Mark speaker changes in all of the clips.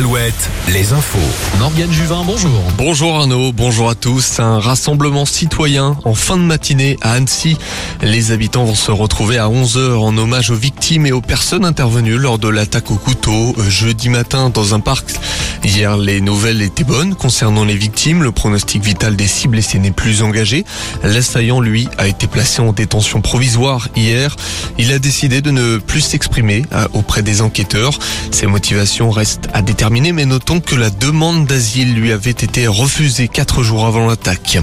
Speaker 1: al Les infos.
Speaker 2: Morgane Juvin, bonjour.
Speaker 3: Bonjour Arnaud, bonjour à tous. Un rassemblement citoyen en fin de matinée à Annecy. Les habitants vont se retrouver à 11h en hommage aux victimes et aux personnes intervenues lors de l'attaque au couteau euh, jeudi matin dans un parc. Hier, les nouvelles étaient bonnes concernant les victimes. Le pronostic vital des cibles blessés n'est plus engagé. L'assaillant, lui, a été placé en détention provisoire hier. Il a décidé de ne plus s'exprimer euh, auprès des enquêteurs. Ses motivations restent à déterminer, mais notons que la demande d'asile lui avait été refusée quatre jours avant l'attaque.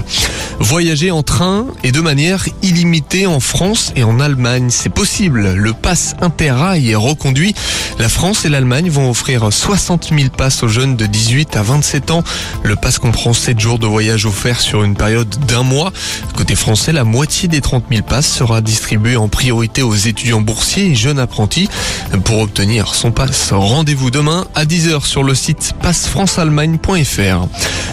Speaker 3: Voyager en train et de manière illimitée en France et en Allemagne, c'est possible. Le pass interrail est reconduit. La France et l'Allemagne vont offrir 60 000 passes aux jeunes de 18 à 27 ans. Le pass comprend 7 jours de voyage offerts sur une période d'un mois. Côté français, la moitié des 30 000 passes sera distribuée en priorité aux étudiants boursiers et jeunes apprentis. Pour obtenir son pass, rendez-vous demain à 10h sur le site passefranceallemagne.fr.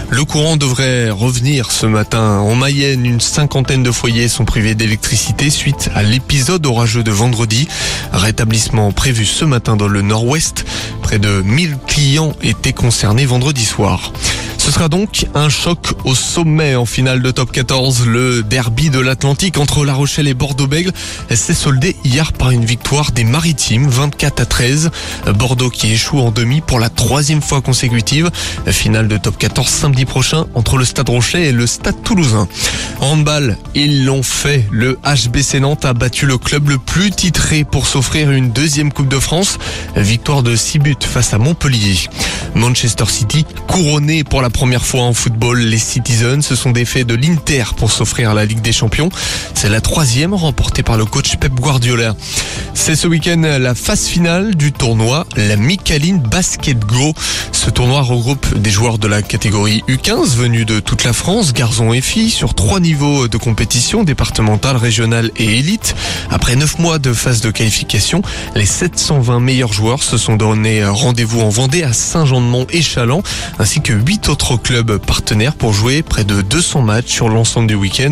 Speaker 3: Le courant devrait revenir ce matin. En Mayenne, une cinquantaine de foyers sont privés d'électricité suite à l'épisode orageux de vendredi. Rétablissement prévu ce matin dans le nord-ouest. Près de 1000 clients étaient concernés vendredi soir. Ce sera donc un choc au sommet en finale de top 14. Le derby de l'Atlantique entre La Rochelle et Bordeaux-Bègles s'est soldé hier par une victoire des Maritimes, 24 à 13. Bordeaux qui échoue en demi pour la troisième fois consécutive. Finale de top 14 samedi prochain entre le Stade Rochelet et le Stade Toulousain. En handball, ils l'ont fait. Le HBC Nantes a battu le club le plus titré pour s'offrir une deuxième Coupe de France. Victoire de 6 buts face à Montpellier. Manchester City couronné pour la première fois en football. Les Citizens se sont défaits de l'Inter pour s'offrir la Ligue des Champions. C'est la troisième remportée par le coach Pep Guardiola. C'est ce week-end la phase finale du tournoi, la Micaline Basket Go. Ce tournoi regroupe des joueurs de la catégorie U15 venus de toute la France, garçons et filles, sur trois niveaux de compétition, départementale, régionale et élite. Après neuf mois de phase de qualification, les 720 meilleurs joueurs se sont donné rendez-vous en Vendée à Saint-Jean-de-Mont et Chaland, ainsi que huit autres clubs partenaires pour jouer près de 200 matchs sur l'ensemble du week-end.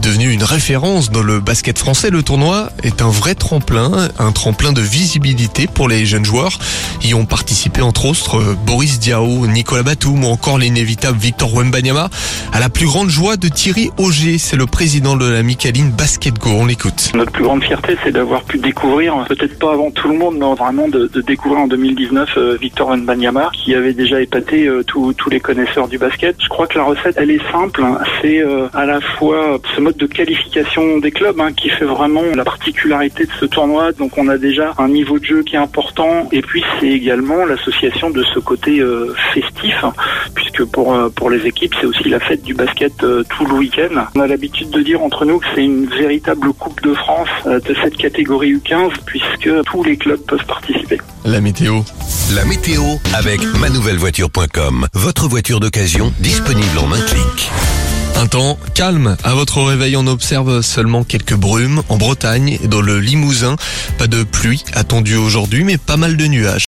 Speaker 3: Devenu une référence dans le basket français, le tournoi est un vrai tremplin, un tremplin de visibilité pour les jeunes joueurs. Y ont participé entre autres Boris Diao, Nicolas Batum ou encore l'inévitable Victor Wembanyama. À la plus grande joie de Thierry Auger, c'est le président de la Micaline Basket Go. On l'écoute.
Speaker 4: Fierté, c'est d'avoir pu découvrir, peut-être pas avant tout le monde, mais vraiment de, découvrir en 2019 euh, Victor Wembanyama, qui avait déjà épaté euh, tous les connaisseurs du basket. Je crois que la recette, elle est simple. C'est euh, à la fois ce mode de qualification des clubs hein, qui fait vraiment la particularité de ce tournoi. Donc on a déjà un niveau de jeu qui est important, et puis c'est également l'association de ce côté festif, puisque pour euh, pour les équipes, c'est aussi la fête du basket euh, tout le week-end. On a l'habitude de dire entre nous que c'est une véritable Coupe de France euh, de cette catégorie U15, puisque tous les clubs peuvent participer.
Speaker 3: La météo.
Speaker 1: La météo avec manouvellevoiture.com. Votre voiture d'occasion disponible en un clic.
Speaker 3: Un temps calme. À votre réveil, on observe seulement quelques brumes en Bretagne et dans le Limousin. Pas de pluie attendue aujourd'hui, mais pas mal de nuages.